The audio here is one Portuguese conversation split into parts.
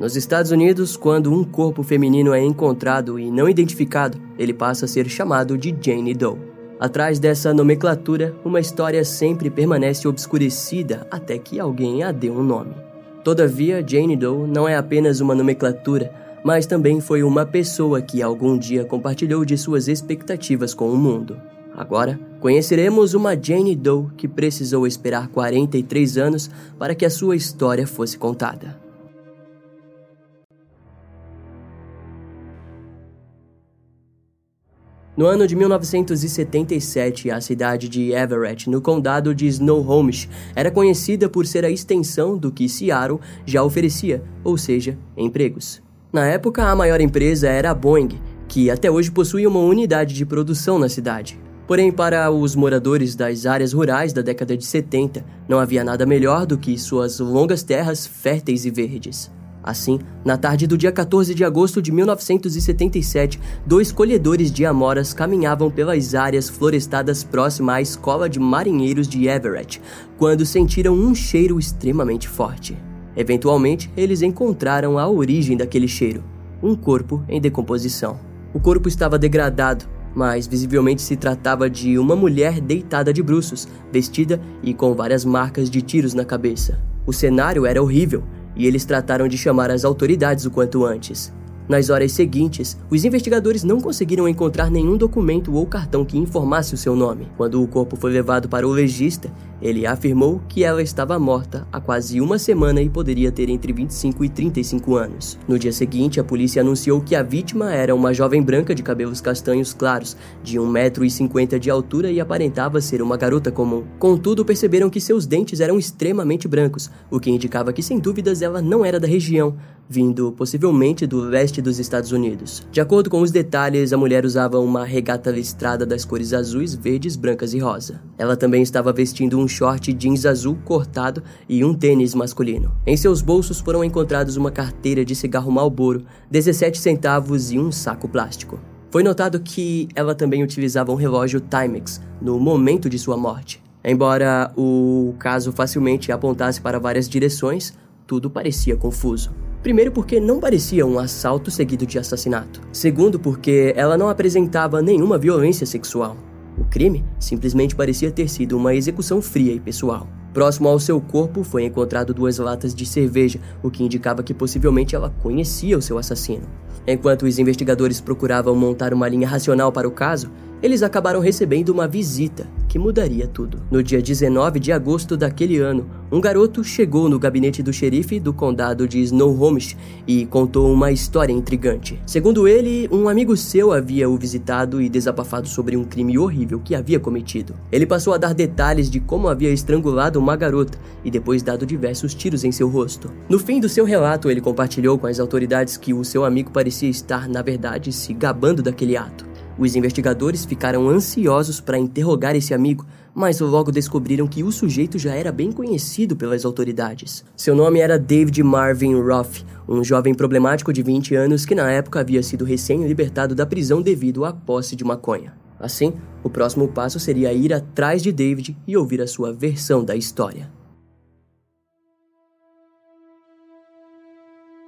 Nos Estados Unidos, quando um corpo feminino é encontrado e não identificado, ele passa a ser chamado de Jane Doe. Atrás dessa nomenclatura, uma história sempre permanece obscurecida até que alguém a dê um nome. Todavia, Jane Doe não é apenas uma nomenclatura, mas também foi uma pessoa que algum dia compartilhou de suas expectativas com o mundo. Agora, conheceremos uma Jane Doe que precisou esperar 43 anos para que a sua história fosse contada. No ano de 1977, a cidade de Everett, no condado de Snohomish, era conhecida por ser a extensão do que Seattle já oferecia, ou seja, empregos. Na época, a maior empresa era a Boeing, que até hoje possui uma unidade de produção na cidade. Porém, para os moradores das áreas rurais da década de 70, não havia nada melhor do que suas longas terras férteis e verdes. Assim, na tarde do dia 14 de agosto de 1977, dois colhedores de amoras caminhavam pelas áreas florestadas próximas à escola de marinheiros de Everett, quando sentiram um cheiro extremamente forte. Eventualmente, eles encontraram a origem daquele cheiro: um corpo em decomposição. O corpo estava degradado, mas visivelmente se tratava de uma mulher deitada de bruços, vestida e com várias marcas de tiros na cabeça. O cenário era horrível e eles trataram de chamar as autoridades o quanto antes. Nas horas seguintes, os investigadores não conseguiram encontrar nenhum documento ou cartão que informasse o seu nome. Quando o corpo foi levado para o legista, ele afirmou que ela estava morta há quase uma semana e poderia ter entre 25 e 35 anos. No dia seguinte, a polícia anunciou que a vítima era uma jovem branca de cabelos castanhos claros, de 1,50m de altura e aparentava ser uma garota comum. Contudo, perceberam que seus dentes eram extremamente brancos, o que indicava que sem dúvidas ela não era da região, vindo possivelmente do leste dos Estados Unidos. De acordo com os detalhes, a mulher usava uma regata listrada das cores azuis, verdes, brancas e rosa. Ela também estava vestindo um short jeans azul cortado e um tênis masculino. Em seus bolsos foram encontrados uma carteira de cigarro Marlboro, 17 centavos e um saco plástico. Foi notado que ela também utilizava um relógio Timex no momento de sua morte. Embora o caso facilmente apontasse para várias direções, tudo parecia confuso. Primeiro, porque não parecia um assalto seguido de assassinato. Segundo, porque ela não apresentava nenhuma violência sexual. O crime simplesmente parecia ter sido uma execução fria e pessoal. Próximo ao seu corpo foi encontrado duas latas de cerveja, o que indicava que possivelmente ela conhecia o seu assassino. Enquanto os investigadores procuravam montar uma linha racional para o caso, eles acabaram recebendo uma visita que mudaria tudo. No dia 19 de agosto daquele ano, um garoto chegou no gabinete do xerife do condado de Snohomish e contou uma história intrigante. Segundo ele, um amigo seu havia o visitado e desabafado sobre um crime horrível que havia cometido. Ele passou a dar detalhes de como havia estrangulado uma garota e depois dado diversos tiros em seu rosto. No fim do seu relato, ele compartilhou com as autoridades que o seu amigo parecia estar, na verdade, se gabando daquele ato. Os investigadores ficaram ansiosos para interrogar esse amigo, mas logo descobriram que o sujeito já era bem conhecido pelas autoridades. Seu nome era David Marvin Roth, um jovem problemático de 20 anos que na época havia sido recém-libertado da prisão devido à posse de maconha. Assim, o próximo passo seria ir atrás de David e ouvir a sua versão da história.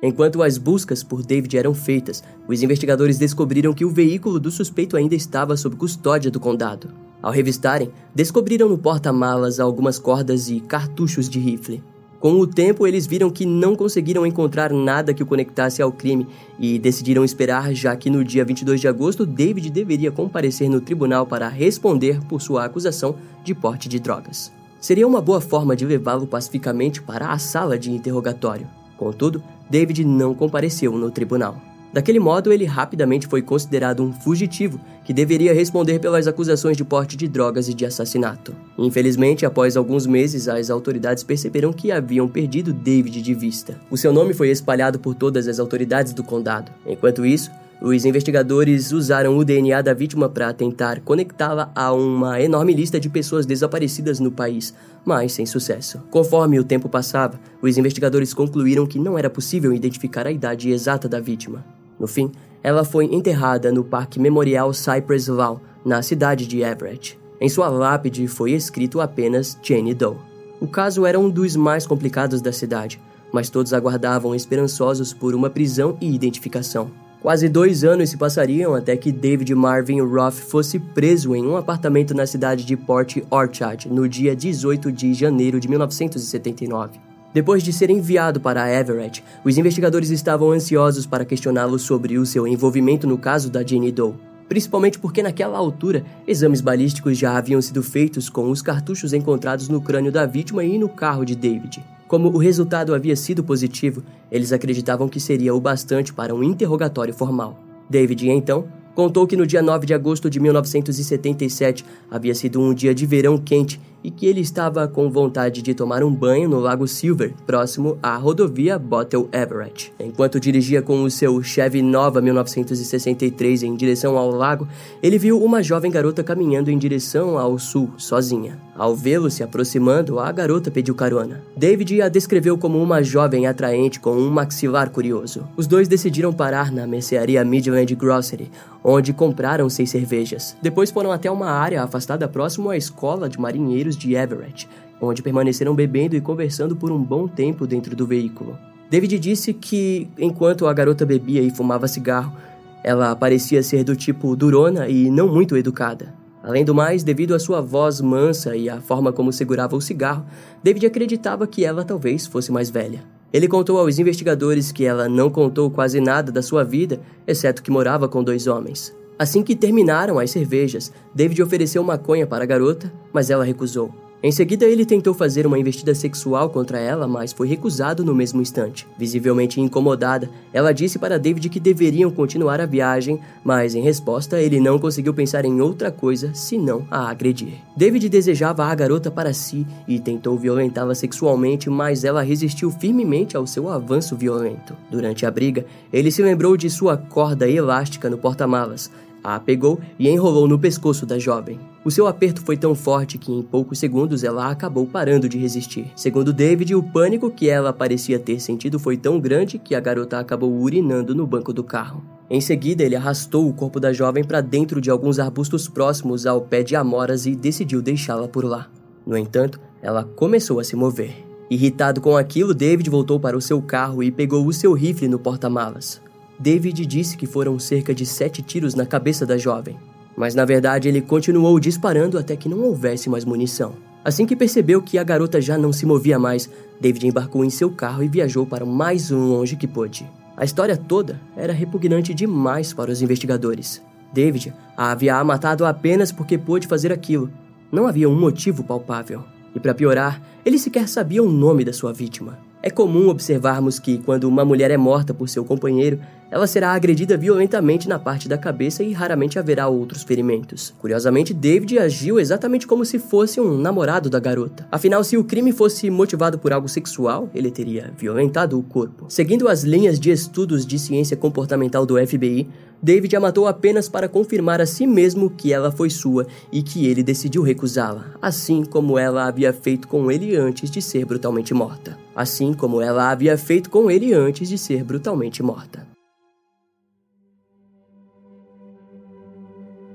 Enquanto as buscas por David eram feitas, os investigadores descobriram que o veículo do suspeito ainda estava sob custódia do condado. Ao revistarem, descobriram no porta-malas algumas cordas e cartuchos de rifle. Com o tempo, eles viram que não conseguiram encontrar nada que o conectasse ao crime e decidiram esperar, já que no dia 22 de agosto, David deveria comparecer no tribunal para responder por sua acusação de porte de drogas. Seria uma boa forma de levá-lo pacificamente para a sala de interrogatório. Contudo, David não compareceu no tribunal. Daquele modo, ele rapidamente foi considerado um fugitivo que deveria responder pelas acusações de porte de drogas e de assassinato. Infelizmente, após alguns meses, as autoridades perceberam que haviam perdido David de vista. O seu nome foi espalhado por todas as autoridades do condado. Enquanto isso, os investigadores usaram o DNA da vítima para tentar conectá-la a uma enorme lista de pessoas desaparecidas no país, mas sem sucesso. Conforme o tempo passava, os investigadores concluíram que não era possível identificar a idade exata da vítima. No fim, ela foi enterrada no Parque Memorial Cypress Lawn, na cidade de Everett. Em sua lápide foi escrito apenas Jane Doe. O caso era um dos mais complicados da cidade, mas todos aguardavam esperançosos por uma prisão e identificação. Quase dois anos se passariam até que David Marvin Roth fosse preso em um apartamento na cidade de Port Orchard no dia 18 de janeiro de 1979. Depois de ser enviado para Everett, os investigadores estavam ansiosos para questioná-lo sobre o seu envolvimento no caso da Jane Doe, principalmente porque naquela altura exames balísticos já haviam sido feitos com os cartuchos encontrados no crânio da vítima e no carro de David. Como o resultado havia sido positivo, eles acreditavam que seria o bastante para um interrogatório formal. David, então, contou que no dia 9 de agosto de 1977 havia sido um dia de verão quente e que ele estava com vontade de tomar um banho no Lago Silver, próximo à rodovia Bottle Everett. Enquanto dirigia com o seu Chevy Nova 1963 em direção ao lago, ele viu uma jovem garota caminhando em direção ao sul, sozinha. Ao vê-lo se aproximando, a garota pediu carona. David a descreveu como uma jovem atraente com um maxilar curioso. Os dois decidiram parar na mercearia Midland Grocery, onde compraram seis cervejas. Depois foram até uma área afastada próximo à escola de marinheiros de Everett, onde permaneceram bebendo e conversando por um bom tempo dentro do veículo. David disse que, enquanto a garota bebia e fumava cigarro, ela parecia ser do tipo durona e não muito educada. Além do mais, devido à sua voz mansa e à forma como segurava o cigarro, David acreditava que ela talvez fosse mais velha. Ele contou aos investigadores que ela não contou quase nada da sua vida, exceto que morava com dois homens. Assim que terminaram as cervejas, David ofereceu maconha para a garota, mas ela recusou. Em seguida, ele tentou fazer uma investida sexual contra ela, mas foi recusado no mesmo instante. Visivelmente incomodada, ela disse para David que deveriam continuar a viagem, mas em resposta, ele não conseguiu pensar em outra coisa senão a agredir. David desejava a garota para si e tentou violentá-la sexualmente, mas ela resistiu firmemente ao seu avanço violento. Durante a briga, ele se lembrou de sua corda elástica no porta-malas a pegou e enrolou no pescoço da jovem. O seu aperto foi tão forte que em poucos segundos ela acabou parando de resistir. Segundo David, o pânico que ela parecia ter sentido foi tão grande que a garota acabou urinando no banco do carro. Em seguida, ele arrastou o corpo da jovem para dentro de alguns arbustos próximos ao pé de amoras e decidiu deixá-la por lá. No entanto, ela começou a se mover. Irritado com aquilo, David voltou para o seu carro e pegou o seu rifle no porta-malas. David disse que foram cerca de sete tiros na cabeça da jovem, mas na verdade ele continuou disparando até que não houvesse mais munição. Assim que percebeu que a garota já não se movia mais, David embarcou em seu carro e viajou para o mais longe que pôde. A história toda era repugnante demais para os investigadores. David a havia matado apenas porque pôde fazer aquilo. Não havia um motivo palpável. E para piorar, ele sequer sabia o nome da sua vítima. É comum observarmos que, quando uma mulher é morta por seu companheiro, ela será agredida violentamente na parte da cabeça e raramente haverá outros ferimentos. Curiosamente, David agiu exatamente como se fosse um namorado da garota. Afinal, se o crime fosse motivado por algo sexual, ele teria violentado o corpo. Seguindo as linhas de estudos de ciência comportamental do FBI, David a matou apenas para confirmar a si mesmo que ela foi sua e que ele decidiu recusá-la, assim como ela havia feito com ele antes de ser brutalmente morta. Assim como ela havia feito com ele antes de ser brutalmente morta.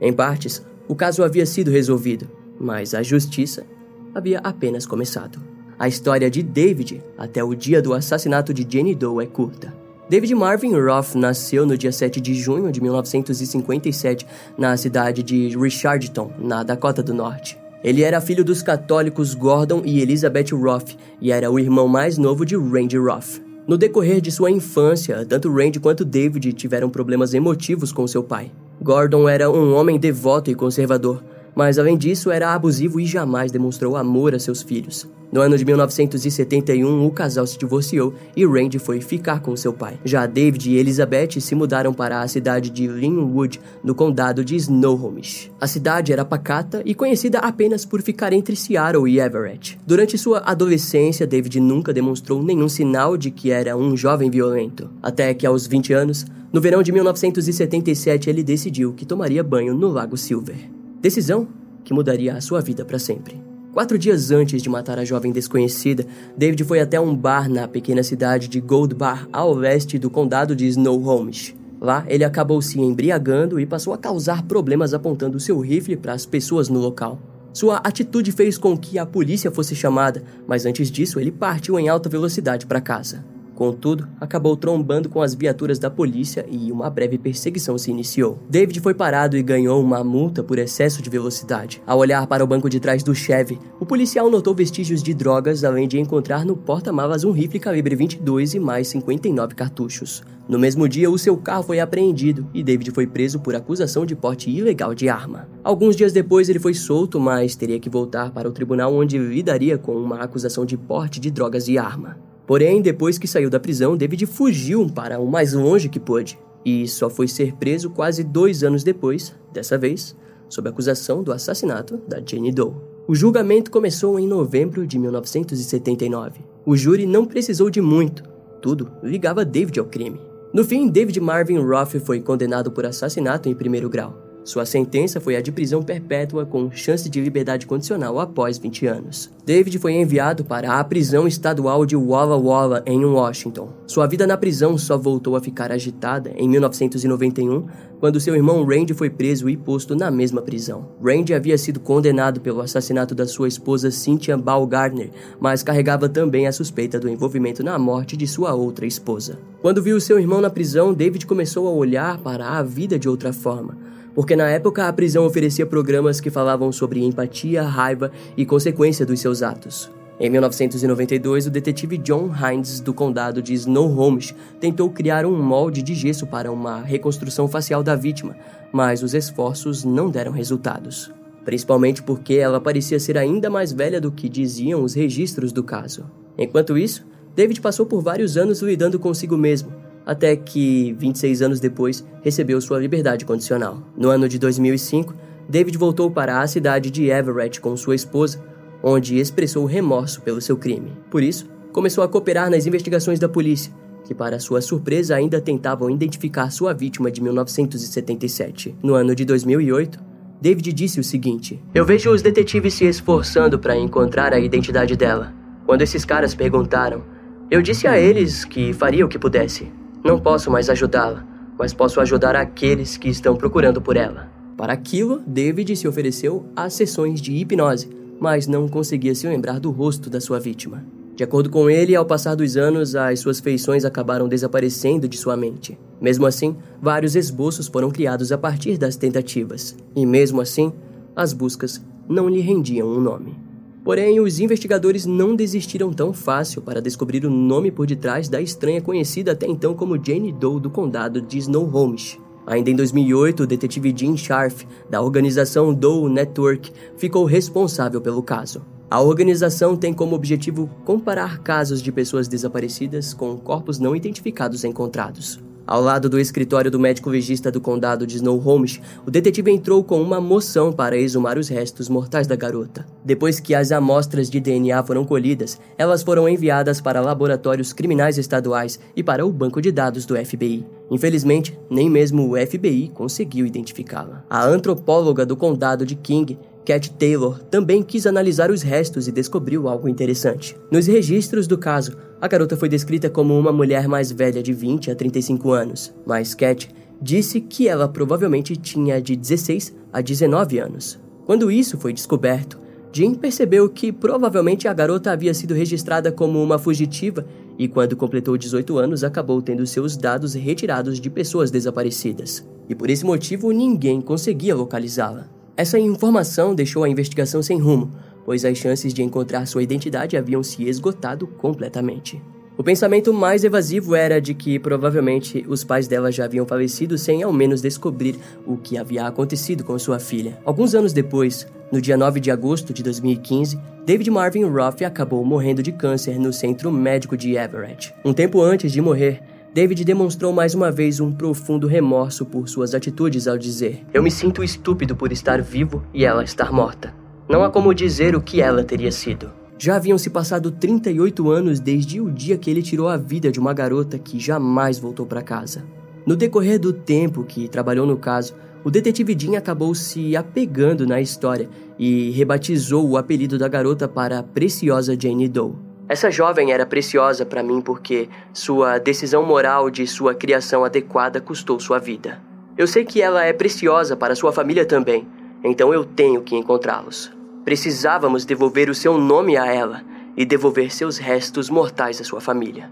Em partes, o caso havia sido resolvido, mas a justiça havia apenas começado. A história de David até o dia do assassinato de Jenny Doe é curta. David Marvin Roth nasceu no dia 7 de junho de 1957 na cidade de Richardson, na Dakota do Norte. Ele era filho dos católicos Gordon e Elizabeth Roth e era o irmão mais novo de Randy Roth. No decorrer de sua infância, tanto Randy quanto David tiveram problemas emotivos com seu pai. Gordon era um homem devoto e conservador, mas além disso era abusivo e jamais demonstrou amor a seus filhos. No ano de 1971, o casal se divorciou e Randy foi ficar com seu pai. Já David e Elizabeth se mudaram para a cidade de Linwood, no condado de Snohomish. A cidade era pacata e conhecida apenas por ficar entre Seattle e Everett. Durante sua adolescência, David nunca demonstrou nenhum sinal de que era um jovem violento. Até que aos 20 anos, no verão de 1977, ele decidiu que tomaria banho no Lago Silver. Decisão que mudaria a sua vida para sempre. Quatro dias antes de matar a jovem desconhecida, David foi até um bar na pequena cidade de Gold Bar, ao leste do condado de Snohomish. Lá, ele acabou se embriagando e passou a causar problemas apontando seu rifle para as pessoas no local. Sua atitude fez com que a polícia fosse chamada, mas antes disso ele partiu em alta velocidade para casa. Contudo, acabou trombando com as viaturas da polícia e uma breve perseguição se iniciou. David foi parado e ganhou uma multa por excesso de velocidade. Ao olhar para o banco de trás do Chevy, o policial notou vestígios de drogas, além de encontrar no porta-malas um rifle calibre 22 e mais 59 cartuchos. No mesmo dia, o seu carro foi apreendido e David foi preso por acusação de porte ilegal de arma. Alguns dias depois, ele foi solto, mas teria que voltar para o tribunal onde lidaria com uma acusação de porte de drogas e arma. Porém, depois que saiu da prisão, David fugiu para o mais longe que pôde e só foi ser preso quase dois anos depois, dessa vez, sob acusação do assassinato da Jane Doe. O julgamento começou em novembro de 1979. O júri não precisou de muito, tudo ligava David ao crime. No fim, David Marvin Roth foi condenado por assassinato em primeiro grau. Sua sentença foi a de prisão perpétua com chance de liberdade condicional após 20 anos. David foi enviado para a prisão estadual de Walla Walla, em Washington. Sua vida na prisão só voltou a ficar agitada em 1991, quando seu irmão Randy foi preso e posto na mesma prisão. Randy havia sido condenado pelo assassinato da sua esposa Cynthia Gardner, mas carregava também a suspeita do envolvimento na morte de sua outra esposa. Quando viu seu irmão na prisão, David começou a olhar para a vida de outra forma porque na época a prisão oferecia programas que falavam sobre empatia, raiva e consequência dos seus atos. Em 1992, o detetive John Hines, do condado de Snohomish, tentou criar um molde de gesso para uma reconstrução facial da vítima, mas os esforços não deram resultados. Principalmente porque ela parecia ser ainda mais velha do que diziam os registros do caso. Enquanto isso, David passou por vários anos lidando consigo mesmo, até que, 26 anos depois, recebeu sua liberdade condicional. No ano de 2005, David voltou para a cidade de Everett com sua esposa, onde expressou remorso pelo seu crime. Por isso, começou a cooperar nas investigações da polícia, que, para sua surpresa, ainda tentavam identificar sua vítima de 1977. No ano de 2008, David disse o seguinte: Eu vejo os detetives se esforçando para encontrar a identidade dela. Quando esses caras perguntaram, eu disse a eles que faria o que pudesse. Não posso mais ajudá-la, mas posso ajudar aqueles que estão procurando por ela. Para aquilo, David se ofereceu a sessões de hipnose, mas não conseguia se lembrar do rosto da sua vítima. De acordo com ele, ao passar dos anos, as suas feições acabaram desaparecendo de sua mente. Mesmo assim, vários esboços foram criados a partir das tentativas, e mesmo assim, as buscas não lhe rendiam um nome. Porém, os investigadores não desistiram tão fácil para descobrir o nome por detrás da estranha conhecida até então como Jane Doe do condado de Snohomish. Ainda em 2008, o detetive Jim Scharf, da organização Doe Network, ficou responsável pelo caso. A organização tem como objetivo comparar casos de pessoas desaparecidas com corpos não identificados encontrados. Ao lado do escritório do médico legista do condado de Snohomish, o detetive entrou com uma moção para exumar os restos mortais da garota. Depois que as amostras de DNA foram colhidas, elas foram enviadas para laboratórios criminais estaduais e para o banco de dados do FBI. Infelizmente, nem mesmo o FBI conseguiu identificá-la. A antropóloga do condado de King Cat Taylor também quis analisar os restos e descobriu algo interessante. Nos registros do caso, a garota foi descrita como uma mulher mais velha de 20 a 35 anos, mas Cat disse que ela provavelmente tinha de 16 a 19 anos. Quando isso foi descoberto, Jim percebeu que provavelmente a garota havia sido registrada como uma fugitiva e, quando completou 18 anos, acabou tendo seus dados retirados de pessoas desaparecidas. E por esse motivo, ninguém conseguia localizá-la. Essa informação deixou a investigação sem rumo, pois as chances de encontrar sua identidade haviam se esgotado completamente. O pensamento mais evasivo era de que provavelmente os pais dela já haviam falecido sem ao menos descobrir o que havia acontecido com sua filha. Alguns anos depois, no dia 9 de agosto de 2015, David Marvin Roth acabou morrendo de câncer no centro médico de Everett. Um tempo antes de morrer, David demonstrou mais uma vez um profundo remorso por suas atitudes ao dizer: Eu me sinto estúpido por estar vivo e ela estar morta. Não há como dizer o que ela teria sido. Já haviam se passado 38 anos desde o dia que ele tirou a vida de uma garota que jamais voltou para casa. No decorrer do tempo que trabalhou no caso, o detetive Dean acabou se apegando na história e rebatizou o apelido da garota para Preciosa Jane Doe. Essa jovem era preciosa para mim porque sua decisão moral de sua criação adequada custou sua vida. Eu sei que ela é preciosa para sua família também, então eu tenho que encontrá-los. Precisávamos devolver o seu nome a ela e devolver seus restos mortais à sua família.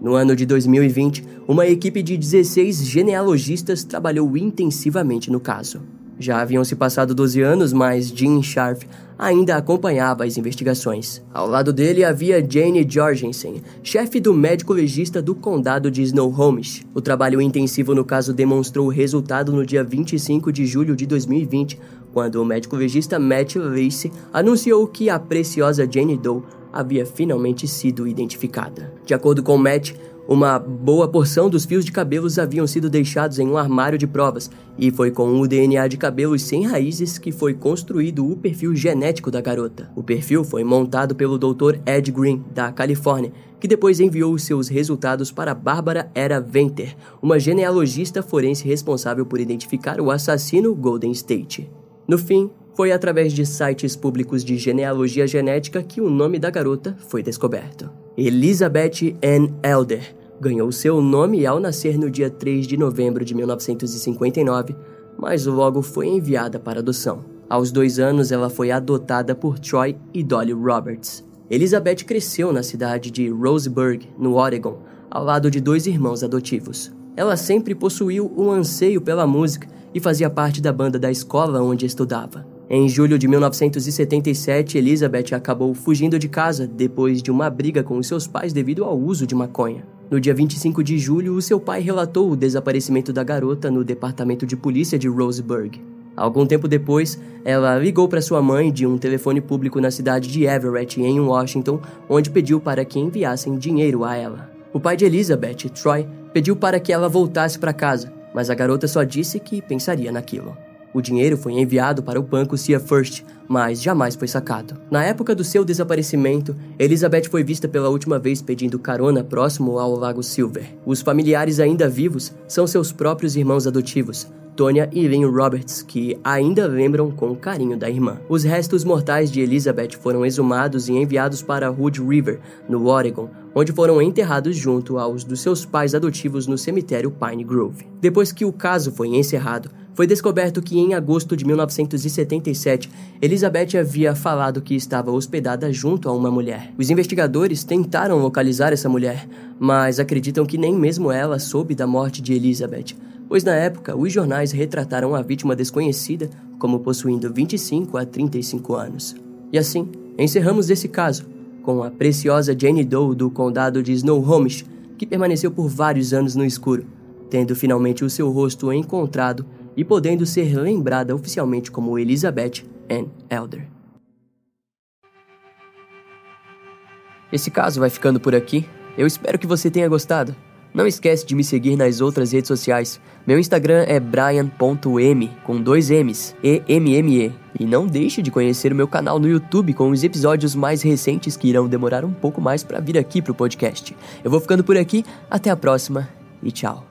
No ano de 2020, uma equipe de 16 genealogistas trabalhou intensivamente no caso. Já haviam se passado 12 anos, mas Jim Sharp ainda acompanhava as investigações. Ao lado dele havia Jane Jorgensen, chefe do médico legista do condado de Snohomish. O trabalho intensivo no caso demonstrou resultado no dia 25 de julho de 2020, quando o médico legista Matt Lacey anunciou que a preciosa Jane Doe havia finalmente sido identificada. De acordo com Matt, uma boa porção dos fios de cabelos haviam sido deixados em um armário de provas, e foi com o DNA de cabelos sem raízes que foi construído o perfil genético da garota. O perfil foi montado pelo Dr. Ed Green, da Califórnia, que depois enviou seus resultados para Bárbara Era Venter, uma genealogista forense responsável por identificar o assassino Golden State. No fim, foi através de sites públicos de genealogia genética que o nome da garota foi descoberto. Elizabeth Ann Elder ganhou seu nome ao nascer no dia 3 de novembro de 1959, mas logo foi enviada para adoção. Aos dois anos, ela foi adotada por Troy e Dolly Roberts. Elizabeth cresceu na cidade de Roseburg, no Oregon, ao lado de dois irmãos adotivos. Ela sempre possuiu um anseio pela música e fazia parte da banda da escola onde estudava. Em julho de 1977, Elizabeth acabou fugindo de casa depois de uma briga com seus pais devido ao uso de maconha. No dia 25 de julho, seu pai relatou o desaparecimento da garota no departamento de polícia de Roseburg. Algum tempo depois, ela ligou para sua mãe de um telefone público na cidade de Everett, em Washington, onde pediu para que enviassem dinheiro a ela. O pai de Elizabeth, Troy, pediu para que ela voltasse para casa, mas a garota só disse que pensaria naquilo. O dinheiro foi enviado para o banco Sea First, mas jamais foi sacado. Na época do seu desaparecimento, Elizabeth foi vista pela última vez pedindo carona próximo ao Lago Silver. Os familiares ainda vivos são seus próprios irmãos adotivos, Tonya e Lynn Roberts, que ainda lembram com carinho da irmã. Os restos mortais de Elizabeth foram exumados e enviados para Hood River, no Oregon, onde foram enterrados junto aos dos seus pais adotivos no cemitério Pine Grove. Depois que o caso foi encerrado, foi descoberto que em agosto de 1977, Elizabeth havia falado que estava hospedada junto a uma mulher. Os investigadores tentaram localizar essa mulher, mas acreditam que nem mesmo ela soube da morte de Elizabeth pois na época os jornais retrataram a vítima desconhecida como possuindo 25 a 35 anos. E assim, encerramos esse caso com a preciosa Jane Doe do condado de Snohomish, que permaneceu por vários anos no escuro, tendo finalmente o seu rosto encontrado e podendo ser lembrada oficialmente como Elizabeth Ann Elder. Esse caso vai ficando por aqui. Eu espero que você tenha gostado. Não esquece de me seguir nas outras redes sociais. Meu Instagram é brian.m, com dois M's, E-M-M-E. E não deixe de conhecer o meu canal no YouTube com os episódios mais recentes que irão demorar um pouco mais para vir aqui pro podcast. Eu vou ficando por aqui, até a próxima e tchau.